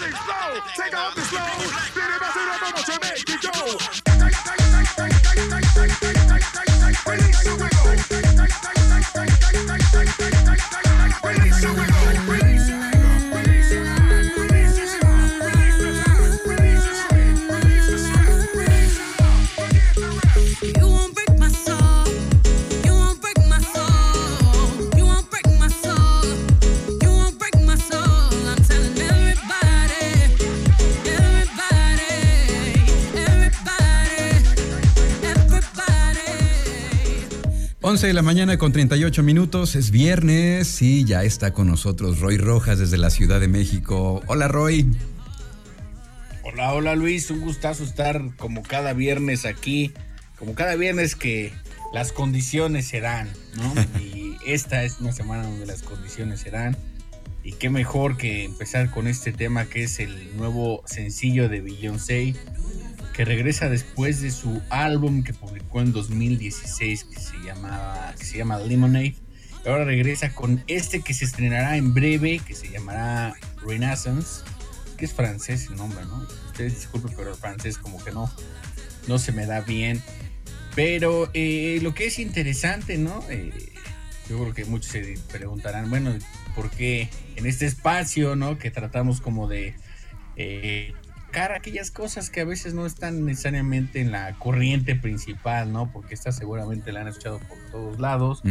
things slow. Take off the slow. Then it to the bubble to make it go. De la mañana con 38 minutos, es viernes y ya está con nosotros Roy Rojas desde la Ciudad de México. Hola Roy. Hola, hola Luis, un gustazo estar como cada viernes aquí, como cada viernes que las condiciones serán, ¿no? Y esta es una semana donde las condiciones serán. Y qué mejor que empezar con este tema que es el nuevo sencillo de Beyoncé, regresa después de su álbum que publicó en 2016 que se, llama, que se llama Lemonade. Ahora regresa con este que se estrenará en breve, que se llamará Renaissance, que es francés el nombre, ¿no? Ustedes disculpen, pero el francés como que no, no se me da bien. Pero eh, lo que es interesante, ¿no? Eh, yo creo que muchos se preguntarán, bueno, ¿por qué en este espacio, ¿no? Que tratamos como de eh, aquellas cosas que a veces no están necesariamente en la corriente principal, ¿no? Porque esta seguramente la han escuchado por todos lados.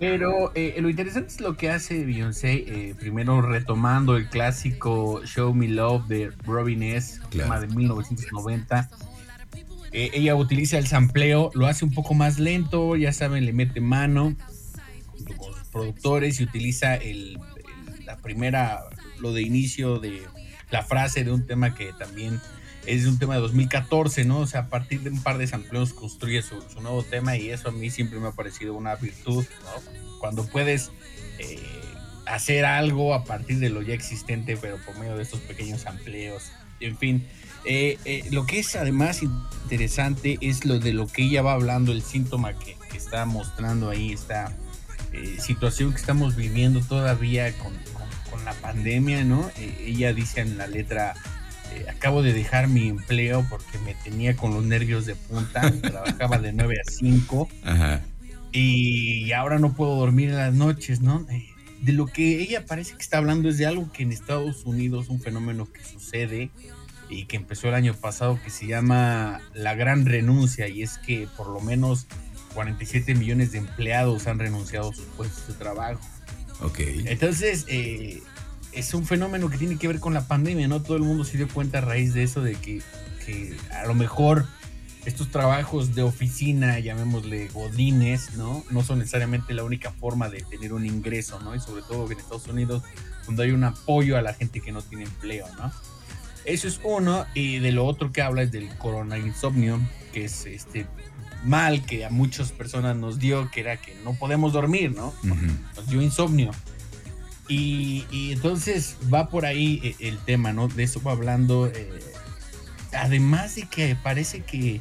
Pero eh, lo interesante es lo que hace Beyoncé, eh, primero retomando el clásico Show Me Love de Robin S., tema de 1990. Eh, ella utiliza el sampleo, lo hace un poco más lento, ya saben, le mete mano con los productores y utiliza el, la primera, lo de inicio de la frase de un tema que también es un tema de 2014, ¿no? O sea, a partir de un par de sampleos construye su, nuevo tema y eso a mí siempre me ha parecido una virtud, ¿no? Cuando puedes eh, hacer algo a partir de lo ya existente, pero por medio de estos pequeños sampleos, en fin. Eh, eh, lo que es además interesante es lo de lo que ella va hablando, el síntoma que, está mostrando ahí, esta situación que estamos viviendo todavía con, la pandemia, ¿no? Eh, ella dice en la letra, eh, acabo de dejar mi empleo porque me tenía con los nervios de punta, trabajaba de 9 a 5 y ahora no puedo dormir en las noches, ¿no? Eh, de lo que ella parece que está hablando es de algo que en Estados Unidos, un fenómeno que sucede y que empezó el año pasado, que se llama la gran renuncia, y es que por lo menos 47 millones de empleados han renunciado a sus puestos de trabajo. Ok. Entonces, eh, es un fenómeno que tiene que ver con la pandemia, ¿no? Todo el mundo se dio cuenta a raíz de eso, de que, a lo mejor estos trabajos de oficina, llamémosle godines, ¿no? No son necesariamente la única forma de tener un ingreso, ¿no? Y sobre todo en Estados Unidos, donde hay un apoyo a la gente que no tiene empleo, ¿no? Eso es uno, y de lo otro que habla es del corona insomnio, que es este mal que a muchas personas nos dio, que era que no podemos dormir, ¿no? Nos dio insomnio. Y, entonces va por ahí eh, el tema, ¿no? De eso va hablando. Eh, además de que parece que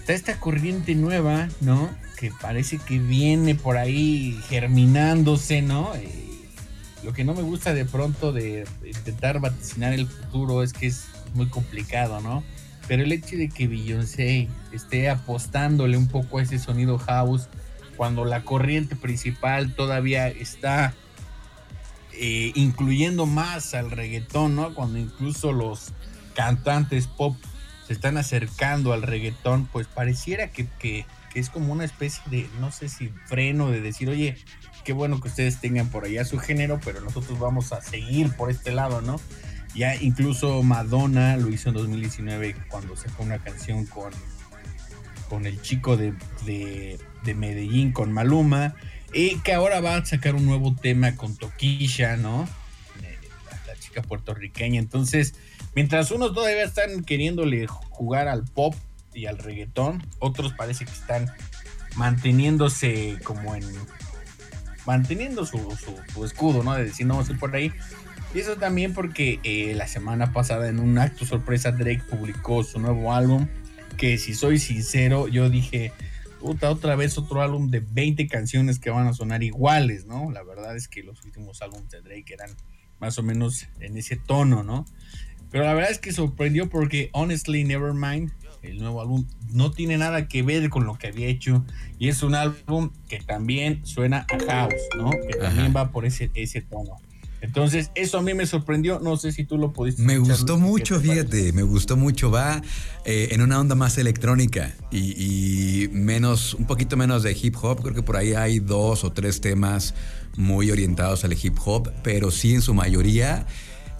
está esta corriente nueva, ¿no? Que parece que viene por ahí germinándose, ¿no? Eh, lo que no me gusta de pronto de intentar vaticinar el futuro es que es muy complicado, ¿no? Pero el hecho de que Beyoncé esté apostándole un poco a ese sonido house, cuando la corriente principal todavía está eh, incluyendo más al reggaetón, ¿no? Cuando incluso los cantantes pop se están acercando al reggaetón, pues pareciera que, que, es como una especie de, no sé si freno de decir, oye, qué bueno que ustedes tengan por allá su género, pero nosotros vamos a seguir por este lado, ¿no? Ya incluso Madonna lo hizo en 2019 cuando sacó una canción con, con el chico de, de, Medellín, con Maluma, y que ahora va a sacar un nuevo tema con Toquisha, ¿no? La, chica puertorriqueña. Entonces, mientras unos todavía están queriéndole jugar al pop y al reggaetón, otros parece que están manteniéndose como en manteniendo su, su, escudo, ¿no? De decir, no, vamos a ir por ahí. Y eso también porque eh, la semana pasada en un acto sorpresa Drake publicó su nuevo álbum, que si soy sincero, yo dije, puta, otra vez otro álbum de 20 canciones que van a sonar iguales, ¿no? La verdad es que los últimos álbumes de Drake eran más o menos en ese tono, ¿no? Pero la verdad es que sorprendió porque Honestly Nevermind, el nuevo álbum, no tiene nada que ver con lo que había hecho. Y es un álbum que también suena a house, ¿no? Que también va por ese, ese tono. Entonces, eso a mí me sorprendió. No sé si tú lo pudiste. Me gustó mucho, fíjate, me gustó mucho. Va eh, en una onda más electrónica y, menos, un poquito menos de hip hop. Creo que por ahí hay dos o tres temas muy orientados al hip hop, pero sí en su mayoría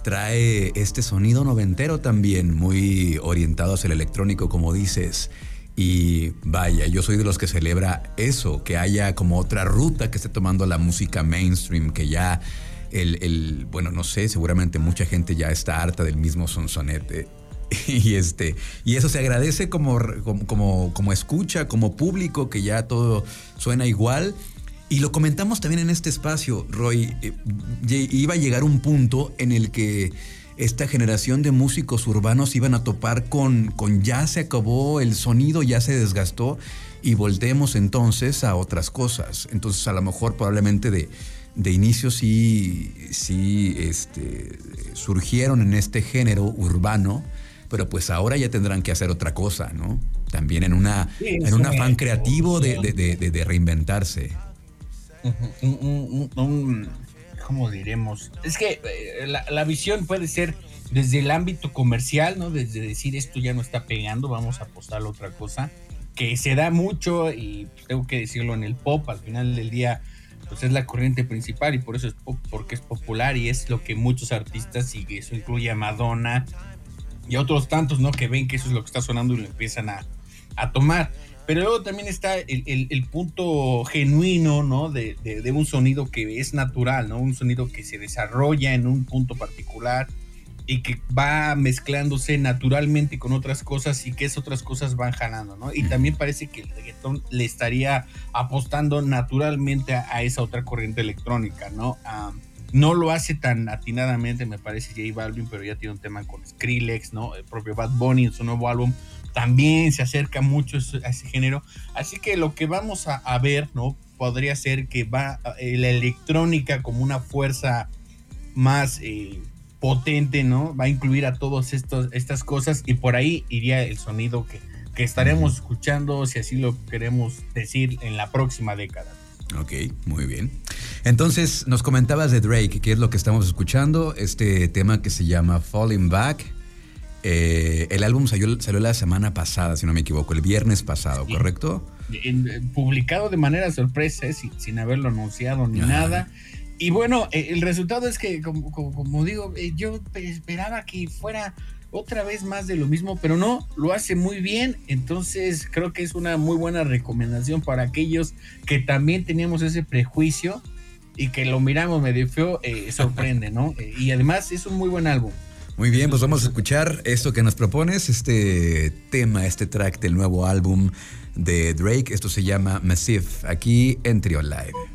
trae este sonido noventero también, muy orientado hacia el electrónico, como dices. Y vaya, yo soy de los que celebra eso, que haya como otra ruta que esté tomando la música mainstream, que ya el, bueno, no sé, seguramente mucha gente ya está harta del mismo sonsonete. Y, este, y eso se agradece como, como, como, escucha, como público, que ya todo suena igual. Y lo comentamos también en este espacio, Roy. Eh, iba a llegar un punto en el que esta generación de músicos urbanos iban a topar con, con ya se acabó el sonido, ya se desgastó y voltemos entonces a otras cosas. Entonces a lo mejor probablemente de, de inicio sí, sí este, surgieron en este género urbano, pero pues ahora ya tendrán que hacer otra cosa, ¿no? También en, una, en un afán creativo de, reinventarse. ¿Cómo diremos? Es que eh, la, la, visión puede ser desde el ámbito comercial, ¿no? Desde decir esto ya no está pegando, vamos a apostar a otra cosa, que se da mucho y tengo que decirlo en el pop, al final del día pues es la corriente principal y por eso es porque es popular y es lo que muchos artistas y eso incluye a Madonna y a otros tantos, ¿no? Que ven que eso es lo que está sonando y lo empiezan a, tomar. Pero luego también está el, punto genuino, ¿no? De, de, un sonido que es natural, ¿no? Un sonido que se desarrolla en un punto particular y que va mezclándose naturalmente con otras cosas y que esas otras cosas van jalando, ¿no? Y también parece que el reggaetón le estaría apostando naturalmente a, esa otra corriente electrónica, ¿no? no lo hace tan atinadamente, me parece, J Balvin, pero ya tiene un tema con Skrillex, ¿no? El propio Bad Bunny en su nuevo álbum también se acerca mucho a ese género. Así que lo que vamos a, ver, ¿no? Podría ser que va eh, la electrónica como una fuerza más... Eh, potente, ¿no? Va a incluir a todas estas cosas y por ahí iría el sonido que, que estaremos escuchando, si así lo queremos decir, en la próxima década. Ok, muy bien. Entonces, nos comentabas de Drake, que es lo que estamos escuchando, este tema que se llama Falling Back. Eh, el álbum salió, salió, la semana pasada, si no me equivoco, el viernes pasado, ¿correcto? publicado de manera sorpresa, eh, sin, haberlo anunciado ni nada. Y bueno, eh, el resultado es que, como, digo, eh, yo esperaba que fuera otra vez más de lo mismo, pero no, lo hace muy bien. Entonces creo que es una muy buena recomendación para aquellos que también teníamos ese prejuicio y que lo miramos medio feo, eh, sorprende, ¿no? y además es un muy buen álbum. Muy bien, pues vamos a escuchar esto que nos propones, este tema, este track del nuevo álbum de Drake. Esto se llama Massive, aquí en Trio Live.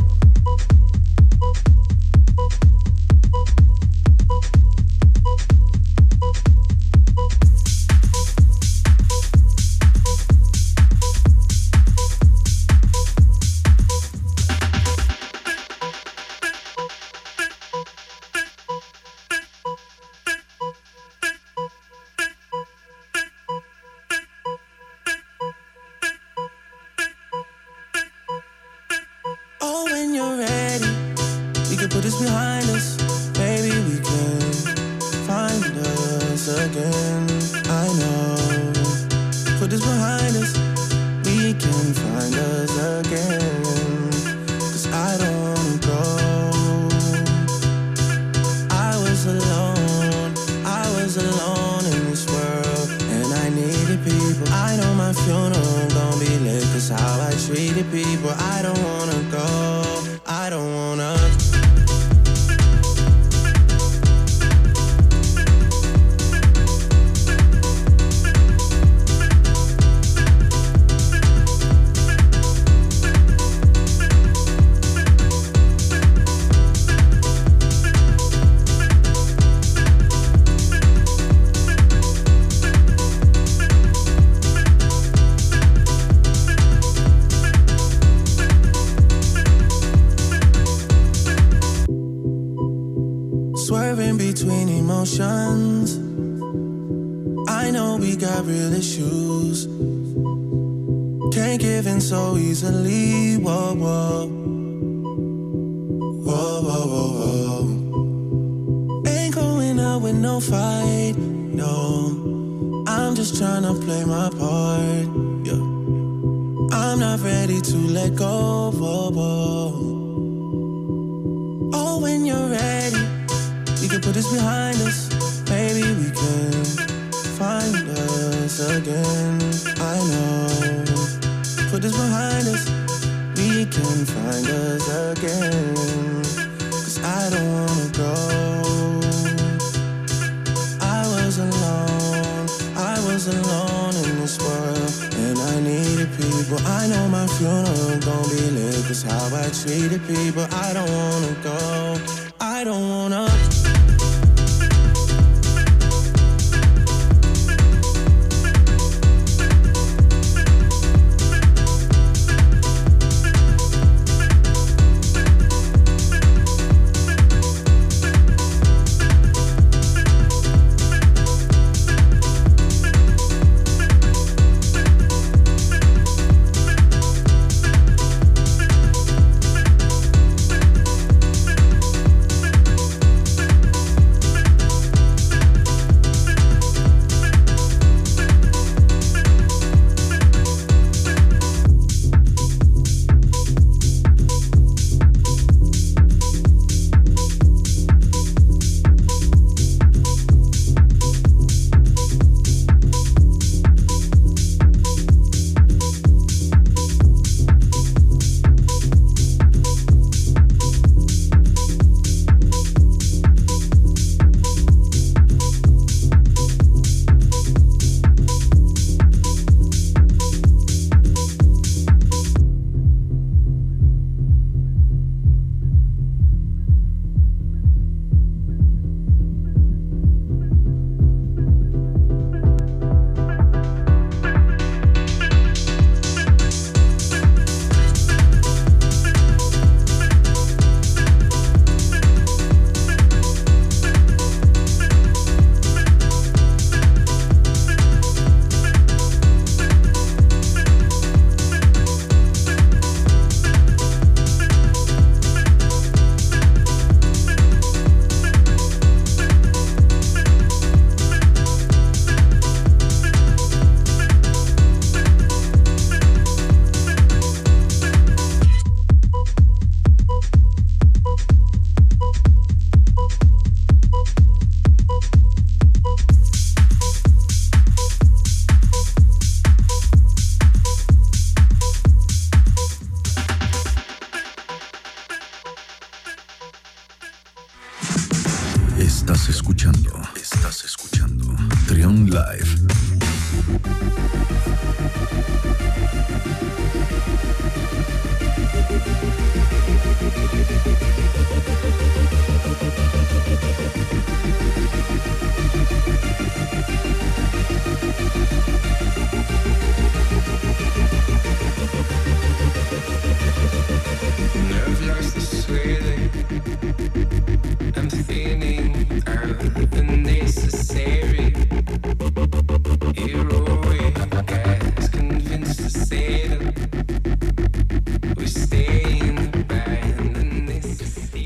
can put this behind us. Maybe we can find us again. I know. Put this behind us. We can find us again. Cause I don't go. I was alone. I was alone in this world. And I needed people. I know my funeral gon' be lit. Cause how I treated people. I don't just trying to play my part. Yeah. I'm not ready to let go. Whoa, whoa. Oh, when you're ready we can put this behind us. Maybe we can find us again. I know. Put this behind us. We can find us again. I know my funeral gon' be lit. Cause how I treated people. I don't wanna go. I don't wanna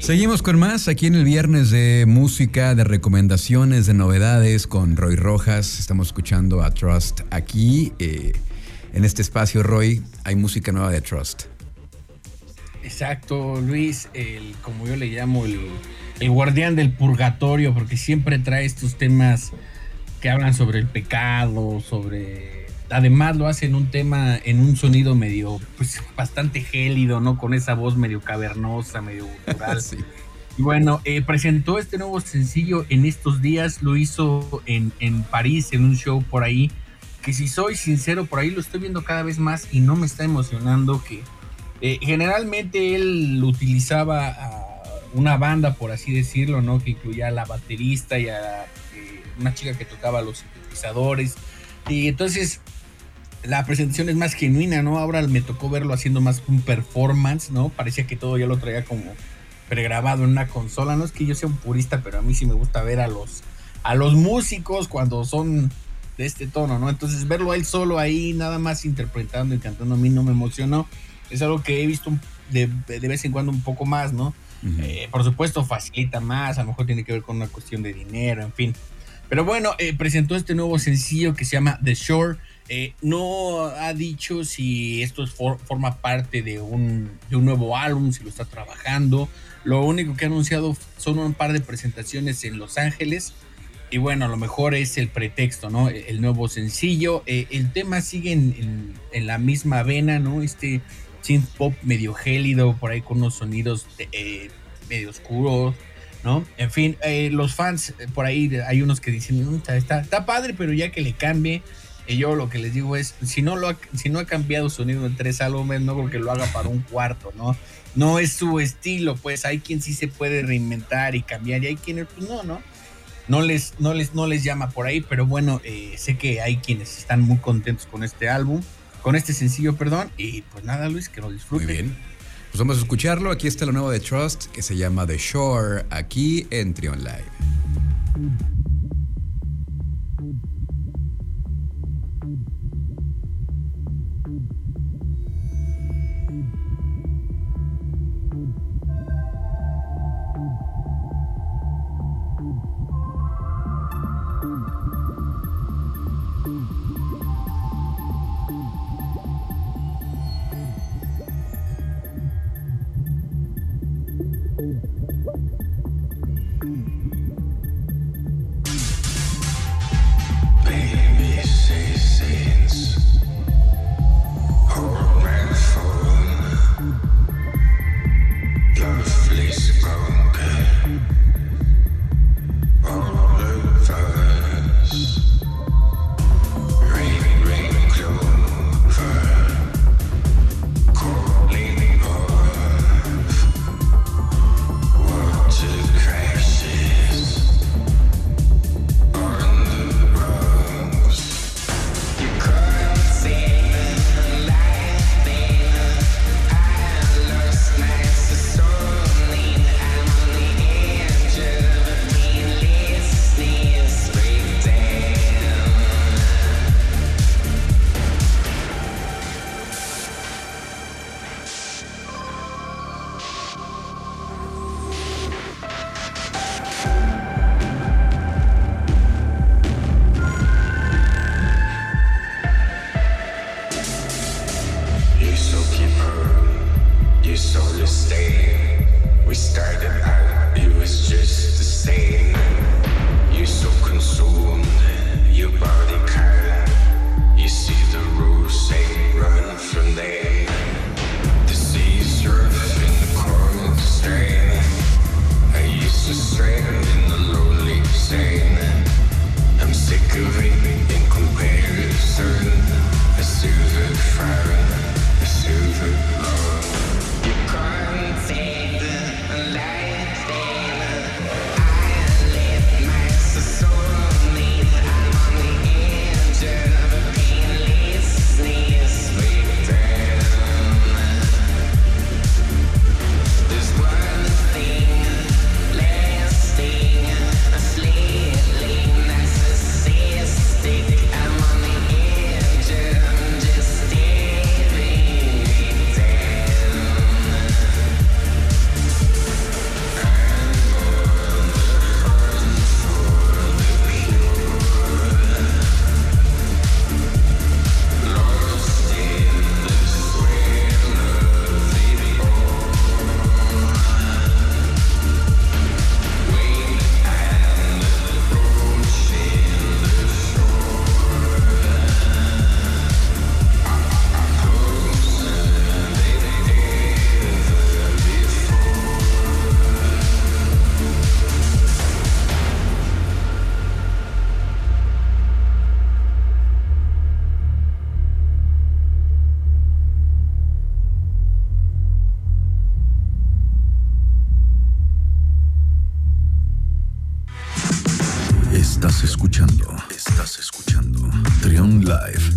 Seguimos con más aquí en el viernes de música, de recomendaciones, de novedades con Roy Rojas. Estamos escuchando a Trust aquí. Eh, en este espacio, Roy, hay música nueva de Trust. Exacto, Luis, el, como yo le llamo, el, guardián del purgatorio, porque siempre trae estos temas que hablan sobre el pecado, sobre... Además lo hacen un tema en un sonido medio, pues bastante gélido, ¿no? Con esa voz medio cavernosa, medio gutural. sí. Y bueno, eh, presentó este nuevo sencillo en estos días, lo hizo en, en París, en un show por ahí, que si soy sincero, por ahí lo estoy viendo cada vez más y no me está emocionando que eh, generalmente él utilizaba a una banda, por así decirlo, ¿no? Que incluía a la baterista y a eh, una chica que tocaba los sintetizadores. Y entonces la presentación es más genuina, ¿no? Ahora me tocó verlo haciendo más un performance, ¿no? Parecía que todo ya lo traía como pregrabado en una consola. No es que yo sea un purista, pero a mí sí me gusta ver a los, a los músicos cuando son de este tono, ¿no? Entonces verlo a él solo ahí, nada más interpretando y cantando, a mí no me emocionó. Es algo que he visto de, de vez en cuando un poco más, ¿no? eh, por supuesto facilita más, a lo mejor tiene que ver con una cuestión de dinero, en fin. Pero bueno, eh, presentó este nuevo sencillo que se llama The Shore. Eh, no ha dicho si esto for, forma parte de un, de un, nuevo álbum, si lo está trabajando. Lo único que ha anunciado son un par de presentaciones en Los Ángeles. Y bueno, a lo mejor es el pretexto, ¿no? El nuevo sencillo. Eh, el tema sigue en, en, la misma vena, ¿no? Este synth pop medio gélido, por ahí con unos sonidos de, eh, medio oscuros, ¿no? En fin, los fans, por ahí hay unos que dicen, mm, está, está, está, padre, pero ya que le cambie. Y yo lo que les digo es, si no, lo ha, si no ha cambiado sonido en tres álbumes, no creo que lo haga para un cuarto, ¿no? No es su estilo, pues hay quien sí se puede reinventar y cambiar y hay quienes, pues no, ¿no? No les, no les, no les llama por ahí, pero bueno, eh, sé que hay quienes están muy contentos con este álbum, con este sencillo, perdón, y pues nada, Luis, que lo disfruten. Muy bien. Pues vamos a escucharlo. Aquí está lo nuevo de Trust, que se llama The Shore, aquí en Trion Live. Live.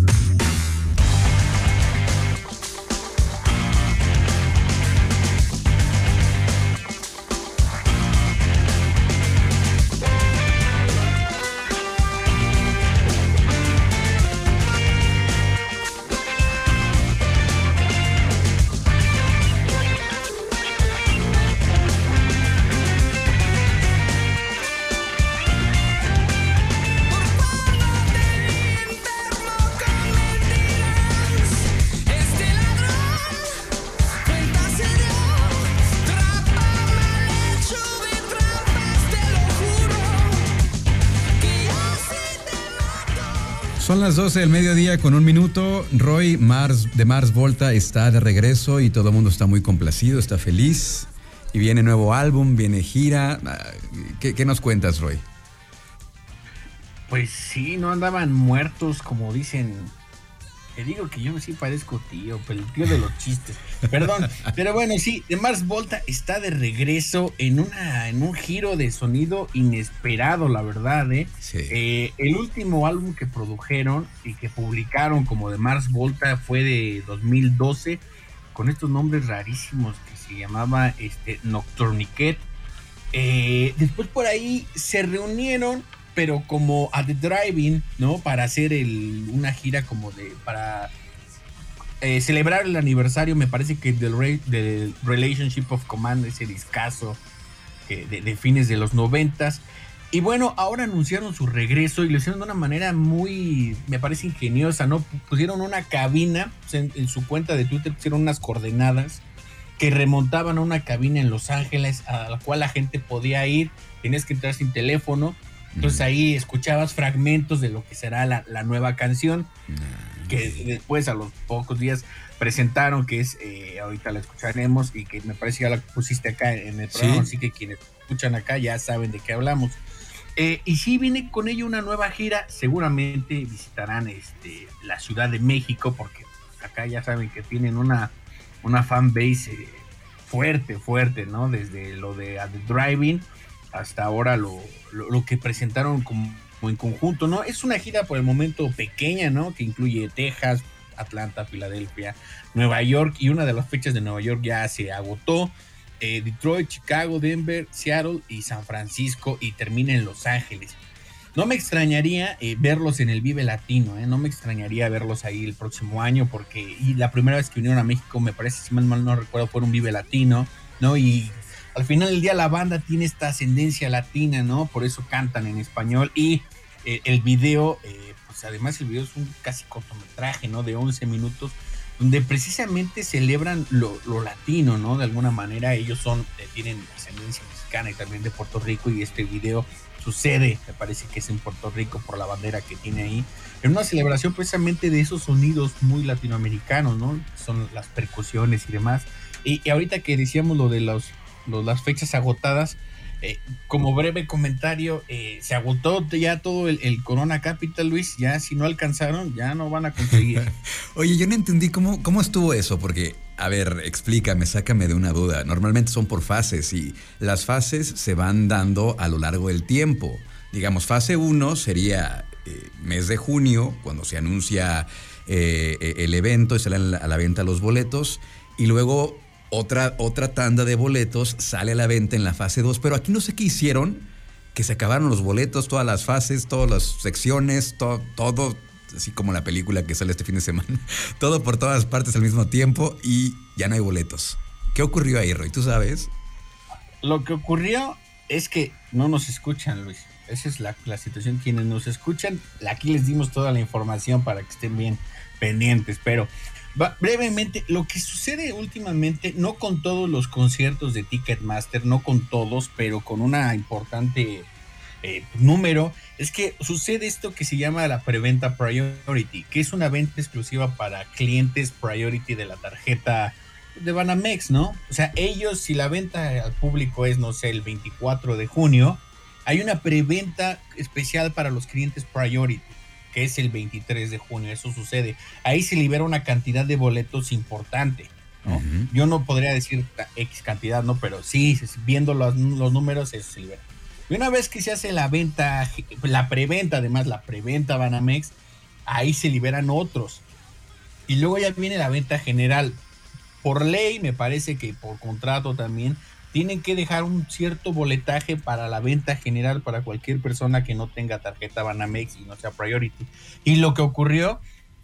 Son las 12 del mediodía con un minuto. Roy Mars de Mars Volta está de regreso y todo el mundo está muy complacido, está feliz. Y viene nuevo álbum, viene gira. ¿Qué, qué nos cuentas, Roy? Pues sí, no andaban muertos, como dicen. Te digo que yo sí parezco tío, pero el tío de los chistes. Perdón, pero bueno, sí, de Mars Volta está de regreso en una en un giro de sonido inesperado, la verdad, ¿eh? Sí. Eh, el último álbum que produjeron y que publicaron como de Mars Volta fue de 2012 con estos nombres rarísimos que se llamaba este Nocturniquet. Eh, después por ahí se reunieron, pero como a The Driving, ¿no? Para hacer el, una gira como de para eh, celebrar el aniversario, me parece que del, Re- del Relationship of Command, ese discazo que de, fines de los noventas. Y bueno, ahora anunciaron su regreso y lo hicieron de una manera muy, me parece ingeniosa, ¿no? Pusieron una cabina, en su cuenta de Twitter pusieron unas coordenadas que remontaban a una cabina en Los Ángeles a la cual la gente podía ir, tenías que entrar sin teléfono, entonces ahí escuchabas fragmentos de lo que será la, la nueva canción, que después a los pocos días presentaron, que es, eh, ahorita la escucharemos y que me parece que ya la pusiste acá en el programa, Sí. así que quienes escuchan acá ya saben de qué hablamos. Eh, y sí viene con ello una nueva gira, seguramente visitarán este, la Ciudad de México, porque acá ya saben que tienen una, una fan base eh, fuerte, fuerte, ¿no? Desde lo de Driving hasta ahora lo, lo, que presentaron como, como en conjunto, ¿no? Es una gira por el momento pequeña, ¿no? Que incluye Texas, Atlanta, Filadelfia, Nueva York y una de las fechas de Nueva York ya se agotó. Eh, Detroit, Chicago, Denver, Seattle y San Francisco y termina en Los Ángeles. No me extrañaría eh, verlos en el Vive Latino, ¿eh? no me extrañaría verlos ahí el próximo año porque y la primera vez que vinieron a México me parece, si mal, mal no recuerdo, fue un Vive Latino, ¿no? Y al final del día la banda tiene esta ascendencia latina, ¿no? Por eso cantan en español y eh, el video, eh, pues además el video es un casi cortometraje, ¿no? De 11 minutos donde precisamente celebran lo, lo, latino, ¿no? De alguna manera ellos son, eh, tienen ascendencia mexicana y también de Puerto Rico y este video sucede, me parece que es en Puerto Rico por la bandera que tiene ahí, en una celebración precisamente de esos sonidos muy latinoamericanos, ¿no? Son las percusiones y demás. Y, y ahorita que decíamos lo de los, las fechas agotadas, eh, como breve comentario, eh, se agotó ya todo el, Corona Capital, Luis. Ya si no alcanzaron, ya no van a conseguir. Oye, yo no entendí cómo, cómo estuvo eso, porque, a ver, explícame, sácame de una duda. Normalmente son por fases y las fases se van dando a lo largo del tiempo. Digamos, fase 1 sería eh, mes de junio, cuando se anuncia eh, el evento y salen a la venta los boletos, y luego otra, otra tanda de boletos sale a la venta en la fase 2, pero aquí no sé qué hicieron, que se acabaron los boletos, todas las fases, todas las secciones, to, todo, así como la película que sale este fin de semana, todo por todas partes al mismo tiempo y ya no hay boletos. ¿Qué ocurrió ahí, Roy? ¿Tú sabes? Lo que ocurrió es que no nos escuchan, Luis. Esa es la, la situación. Quienes nos escuchan, aquí les dimos toda la información para que estén bien pendientes, pero brevemente, lo que sucede últimamente, no con todos los conciertos de Ticketmaster, no con todos, pero con una importante eh, número, es que sucede esto que se llama la preventa Priority, que es una venta exclusiva para clientes Priority de la tarjeta de Banamex, ¿no? O sea, ellos, si la venta al público es, no sé, el 24 de junio, hay una preventa especial para los clientes Priority que es el 23 de junio, eso sucede. Ahí se libera una cantidad de boletos importante. ¿no? Uh -huh. Yo no podría decir X cantidad, ¿no? Pero sí, viendo los, los números, eso se libera. Y una vez que se hace la venta, la preventa, además la preventa Banamex, ahí se liberan otros. Y luego ya viene la venta general. Por ley, me parece que por contrato también, tienen que dejar un cierto boletaje para la venta general para cualquier persona que no tenga tarjeta Banamex y no sea priority. Y lo que ocurrió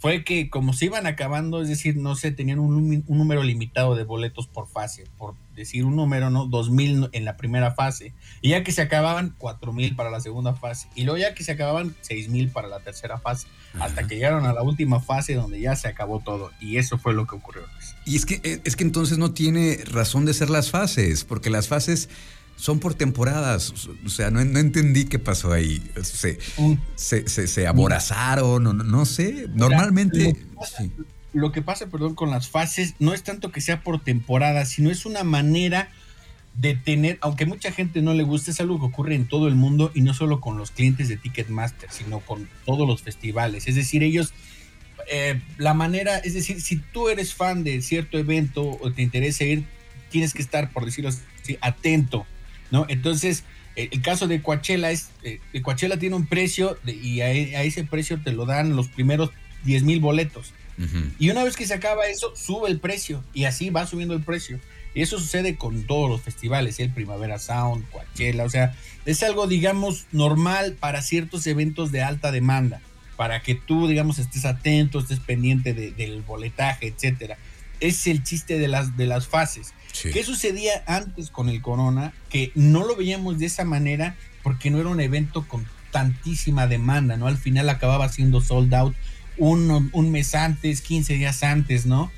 fue que como se iban acabando, es decir, no sé, tenían un, número limitado de boletos por fase, por decir un número, ¿no? 2000 en la primera fase. Y ya que se acababan, 4000 para la segunda fase. Y luego ya que se acababan, 6000 para la tercera fase. Hasta que llegaron a la última fase donde ya se acabó todo. Y eso fue lo que ocurrió. Luis. Y es que, eh, es que entonces no tiene razón de ser las fases, porque las fases son por temporadas. O sea, no, no entendí qué pasó ahí. Se, Un- se, se, se aborazaron, no, no sé. Normalmente. lo que pasa- sí. lo que pasa, perdón, con las fases no es tanto que sea por temporada, sino es una manera de tener, aunque mucha gente no le guste, es algo que ocurre en todo el mundo y no solo con los clientes de Ticketmaster, sino con todos los festivales. Es decir, ellos, eh, la manera, es decir, si tú eres fan de cierto evento o te interesa ir, tienes que estar, por decirlo así, atento, ¿no? Entonces, el caso de Coachella es, eh, Coachella tiene un precio de- y a, a ese precio te lo dan los primeros 10 mil boletos. Y una vez que se acaba eso, sube el precio. Y así va subiendo el precio. Y eso sucede con todos los festivales, el Primavera Sound, Coachella. O sea, es algo, digamos, normal para ciertos eventos de alta demanda. Para que tú, digamos, estés atento, estés pendiente de- del boletaje, etcétera. Es el chiste de las, de las fases. Sí. ¿Qué sucedía antes con el Corona? Que no lo veíamos de esa manera porque no era un evento con tantísima demanda, ¿no? Al final acababa siendo sold out un, un mes antes, 15 días antes, ¿no?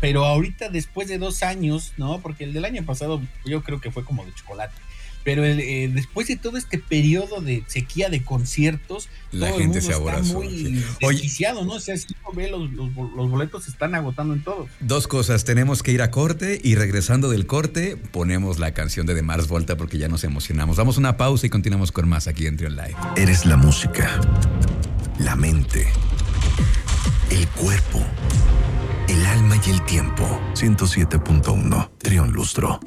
Pero ahorita, después de dos años, ¿no? Porque el del año pasado yo creo que fue como de chocolate. Pero el, eh, después de todo este periodo de sequía de conciertos, La todo el gente mundo se está aborazó, muy sí. Oye- desquiciado, ¿no? O sea, si uno ve los, los, los boletos se están agotando en todos. Dos cosas, tenemos que ir a corte y regresando del corte ponemos la canción de The Mars Volta porque ya nos emocionamos. Damos una pausa y continuamos con más aquí en Trion Live. Eres la música, la mente, el cuerpo, el alma y el tiempo. 107.1 Trión Lustro.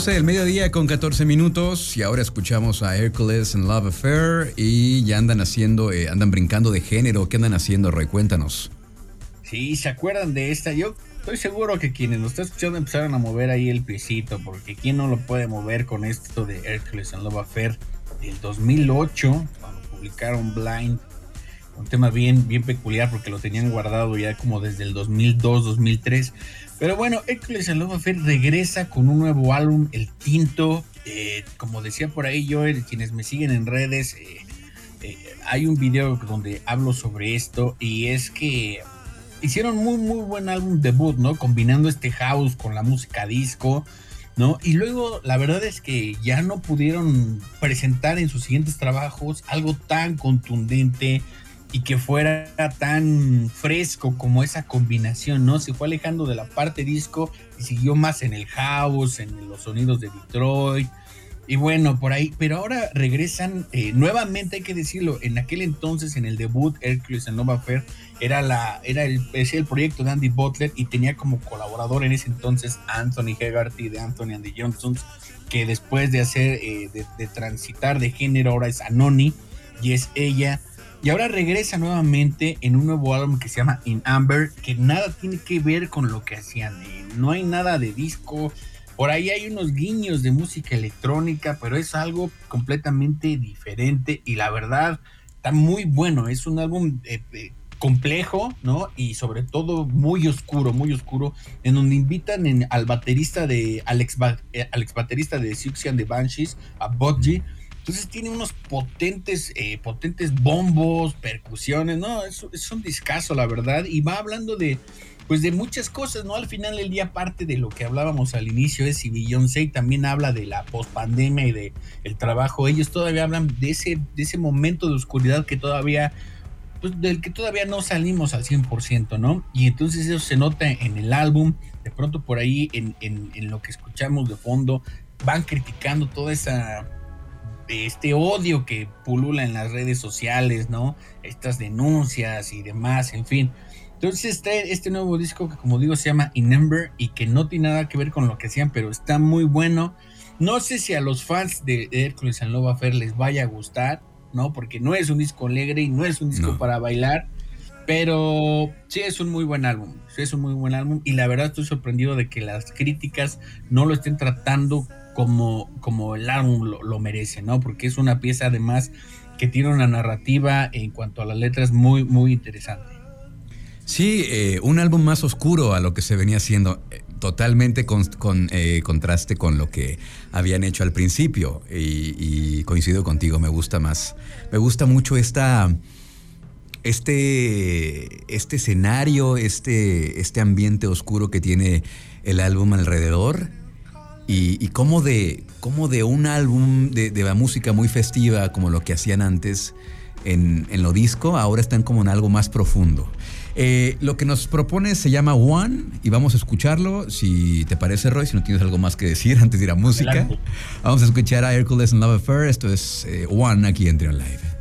12 del mediodía con 14 minutos y ahora escuchamos a Hercules and Love Affair y ya andan haciendo, eh, andan brincando de género. ¿Qué andan haciendo, Roy? Cuéntanos. Sí, ¿se acuerdan de esta? Yo estoy seguro que quienes nos están escuchando empezaron a mover ahí el piecito, porque ¿quién no lo puede mover con esto de Hercules and Love Affair del 2008, cuando publicaron Blind? Un tema bien, bien peculiar porque lo tenían guardado ya como desde el 2002, 2003. Pero bueno, Hercules and Love Affair regresa con un nuevo álbum, El Tinto. Eh, como decía por ahí yo, quienes me siguen en redes, eh, eh, hay un video donde hablo sobre esto y es que hicieron muy muy buen álbum debut, ¿no? Combinando este house con la música disco, ¿no? Y luego la verdad es que ya no pudieron presentar en sus siguientes trabajos algo tan contundente y que fuera tan fresco como esa combinación, ¿no? Se fue alejando de la parte disco y siguió más en el house, en los sonidos de Detroit. Y bueno, por ahí, pero ahora regresan eh, nuevamente, hay que decirlo, en aquel entonces, en el debut, Hercules and Nova Fair, era, la, era el, el proyecto de Andy Butler y tenía como colaborador en ese entonces Anthony Hegarty de Anthony and the Johnsons, que después de hacer, eh, de, de transitar de género, ahora es Anoni y es ella. Y ahora regresa nuevamente en un nuevo álbum que se llama In Amber, que nada tiene que ver con lo que hacían. eh, No hay nada de disco. Por ahí hay unos guiños de música electrónica, pero es algo completamente diferente y la verdad está muy bueno. Es un álbum eh, eh, complejo, ¿no? Y sobre todo muy oscuro, muy oscuro, en donde invitan al baterista de Alex, Ba- Alex baterista de Siouxsie and the Banshees, a Bodji. Entonces tiene unos potentes, eh, potentes bombos, percusiones, ¿no? Es, un discazo, la verdad. Y va hablando de, pues de muchas cosas, ¿no? Al final del día, parte de lo que hablábamos al inicio es si Beyoncé también habla de la pospandemia y de el trabajo. Ellos todavía hablan de ese, de ese momento de oscuridad que todavía, pues del que todavía no salimos al 100%, ¿no? Y entonces eso se nota en el álbum. De pronto por ahí, en, en, en lo que escuchamos de fondo, van criticando toda esa este odio que pulula en las redes sociales, ¿no? Estas denuncias y demás, en fin. Entonces este, este nuevo disco que como digo se llama In Number y que no tiene nada que ver con lo que hacían, pero está muy bueno. No sé si a los fans de Hércules and Love Affair les vaya a gustar, ¿no? Porque no es un disco alegre y no es un disco No. para bailar, pero sí es un muy buen álbum, sí es un muy buen álbum y la verdad estoy sorprendido de que las críticas no lo estén tratando como, como el álbum lo, merece, ¿no? Porque es una pieza además que tiene una narrativa en cuanto a las letras muy, muy interesante. Sí, eh, un álbum más oscuro a lo que se venía haciendo, eh, totalmente con, con, eh, contraste con lo que habían hecho al principio. Y, y coincido contigo, me gusta más. Me gusta mucho esta. Este, este escenario, este, este ambiente oscuro que tiene el álbum alrededor y, y cómo, de, cómo de un álbum de, de la música muy festiva como lo que hacían antes en, en lo disco, ahora están como en algo más profundo. Eh, lo que nos propone se llama One y vamos a escucharlo. Si te parece, Roy, si no tienes algo más que decir antes de ir a música, Adelante. vamos a escuchar a Hercules and Love Affair. Esto es eh, One aquí en Trion Live.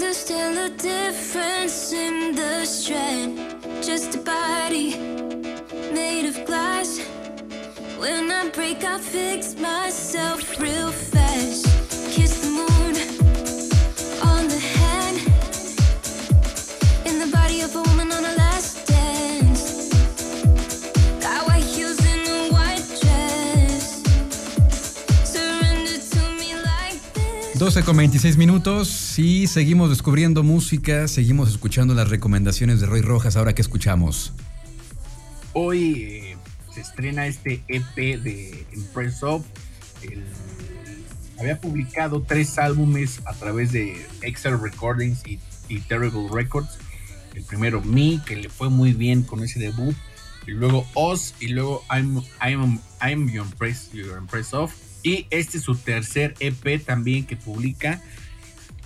Understand the difference in the strand. Just a body made of glass. When I break, I fix myself real fast. 12 con 26 minutos y seguimos descubriendo música, seguimos escuchando las recomendaciones de Roy Rojas. Ahora que escuchamos. Hoy eh, se estrena este EP de Of. El- había publicado tres álbumes a través de Excel Recordings y, Terrible Records. El primero Me, que le fue muy bien con ese debut. Y luego Us, y luego I'm, I'm, I'm Your Impress, Your Impress Of. Y este es su tercer EP también que publica.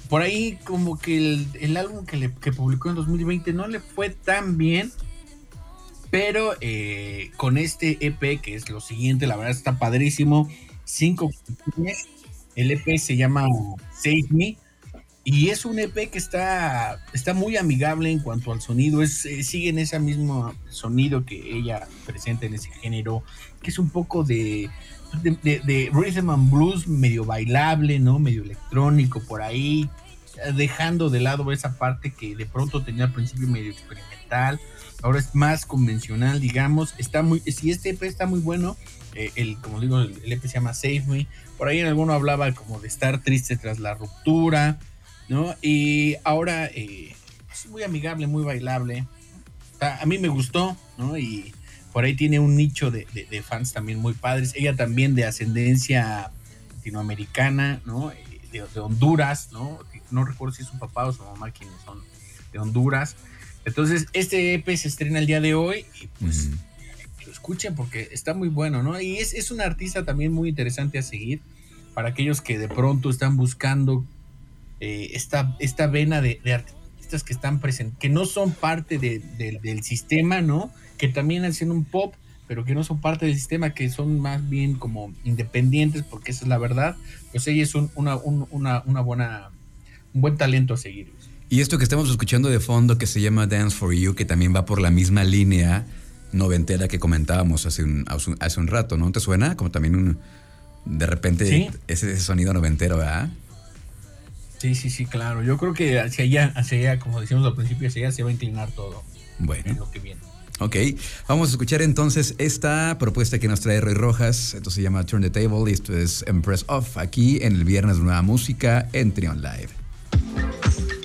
Por ahí como que el, el álbum que, le, que publicó en 2020 no le fue tan bien. Pero eh, con este EP, que es lo siguiente, la verdad está padrísimo. Cinco canciones. El EP se llama Save Me. Y es un EP que está, está muy amigable en cuanto al sonido. Es, eh, sigue en ese mismo sonido que ella presenta en ese género, que es un poco de, de, de- rhythm and blues medio bailable, ¿no? Medio electrónico por ahí, dejando de lado esa parte que de pronto tenía al principio medio experimental ahora es más convencional, digamos. Está muy, si este EP está muy bueno, eh, el, como digo, el, EP se llama Save Me. Por ahí en alguno hablaba como de estar triste tras la ruptura, ¿no? Y ahora eh, es muy amigable, muy bailable. A mí me gustó, ¿no? Y por ahí tiene un nicho de, de- de fans también muy padres. Ella también de ascendencia latinoamericana, ¿no? Eh, De, de Honduras, ¿no? No recuerdo si es su papá o su mamá quienes son de Honduras. Entonces, este EP se estrena el día de hoy y pues lo escuchen porque está muy bueno, ¿no? Y es, es un artista también muy interesante a seguir para aquellos que de pronto están buscando eh, esta, esta vena de, artistas que están presentes, que no son parte de- de- del sistema, ¿no? Que también hacen un pop, pero que no son parte del sistema, que son más bien como independientes, porque esa es la verdad. Pues ella es un- una, un- una, una buena, un buen talento a seguir. Y esto que estamos escuchando de fondo que se llama Dance for You, que también va por la misma línea noventera que comentábamos hace un, hace un- rato, ¿no? ¿Te suena? Como también un... De repente Sí. ese, ese sonido noventero, ¿verdad? Sí, sí, sí, claro. Yo creo que hacia allá, hacia allá, como decíamos al principio, hacia allá se va a inclinar todo en Bueno, lo que viene. Ok. Vamos a escuchar entonces esta propuesta que nos trae Roy Rojas. Esto se llama Turn the Table y esto es Empress Off aquí en el Viernes de Nueva Música en Trion Live.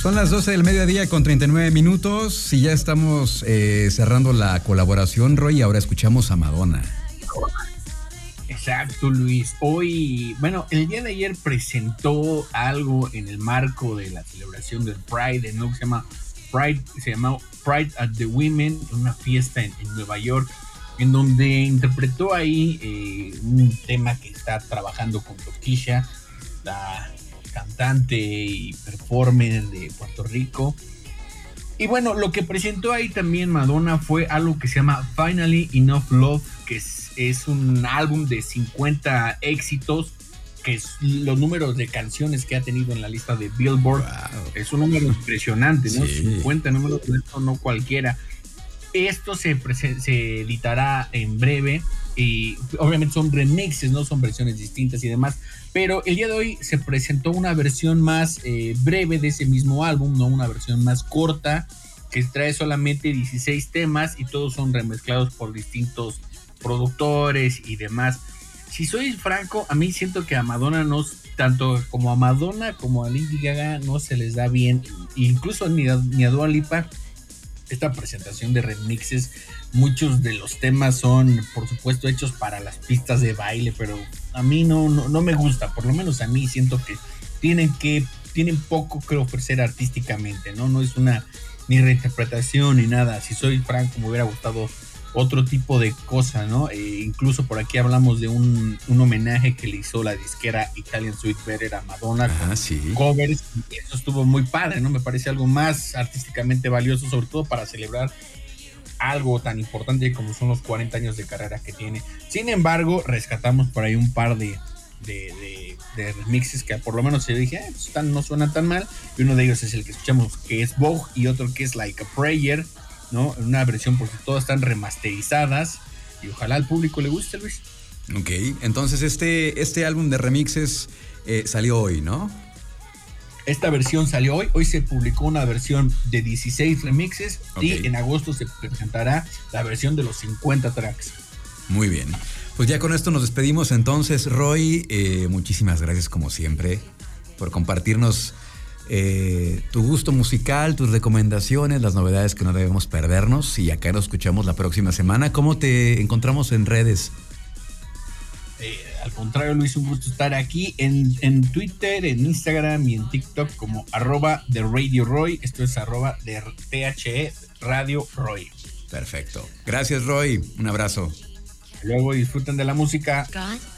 Son las 12 del mediodía con 39 minutos y ya estamos eh, cerrando la colaboración, Roy, ahora escuchamos a Madonna. Exacto, Luis. Hoy, bueno, el día de ayer presentó algo en el marco de la celebración del Pride, ¿no? Se llama Pride, se llama Pride at the Women, una fiesta en, Nueva York, en donde interpretó ahí eh, un tema que está trabajando con Toquisha, la cantante y performer de Puerto Rico. Y bueno, lo que presentó ahí también Madonna fue algo que se llama Finally Enough Love, que es, es un álbum de 50 éxitos, que es los números de canciones que ha tenido en la lista de Billboard. Wow. Es un número impresionante, ¿no? Sí. 50 números, no cualquiera. Esto se, se editará en breve y obviamente son remixes, no son versiones distintas y demás. Pero el día de hoy se presentó una versión más eh, breve de ese mismo álbum, no una versión más corta, que trae solamente 16 temas y todos son remezclados por distintos productores y demás. Si soy franco, a mí siento que a Madonna no, tanto como a Madonna como a Lady Gaga no se les da bien, incluso ni a, ni a Lipa, esta presentación de remixes. Muchos de los temas son, por supuesto, hechos para las pistas de baile, pero a mí no, no, no me gusta, por lo menos a mí siento que tienen que, tienen poco que ofrecer artísticamente, ¿no? No es una ni reinterpretación ni nada. Si soy franco, me hubiera gustado otro tipo de cosa, ¿no? Eh, incluso por aquí hablamos de un, un homenaje que le hizo la disquera Italian Sweet Better a Madonna Ah, sí. covers y eso estuvo muy padre, ¿no? Me parece algo más artísticamente valioso, sobre todo para celebrar algo tan importante como son los 40 años de carrera que tiene. Sin embargo, rescatamos por ahí un par de, de, remixes que por lo menos se dije, "Ah, pues, no suenan tan mal. Y uno de ellos es el que escuchamos, que es Vogue, y otro que es Like a Prayer, ¿no? Una versión porque todas están remasterizadas. Y ojalá al público le guste, Luis. Ok, entonces este, este álbum de remixes eh, salió hoy, ¿no? Esta versión salió hoy. Hoy se publicó una versión de 16 remixes y en agosto se presentará la versión de los 50 tracks. Muy bien. Pues ya con esto nos despedimos entonces, Roy. eh, muchísimas gracias como siempre por compartirnos eh, tu gusto musical, tus recomendaciones, las novedades que no debemos perdernos. Y acá nos escuchamos la próxima semana. ¿Cómo te encontramos en redes? Eh, al contrario, Luis, un gusto estar aquí en, en Twitter, en Instagram y en TikTok como arroba de Radio Roy. Esto es arroba de THE Radio Roy. Perfecto. Gracias, Roy. Un abrazo. Luego disfruten de la música. God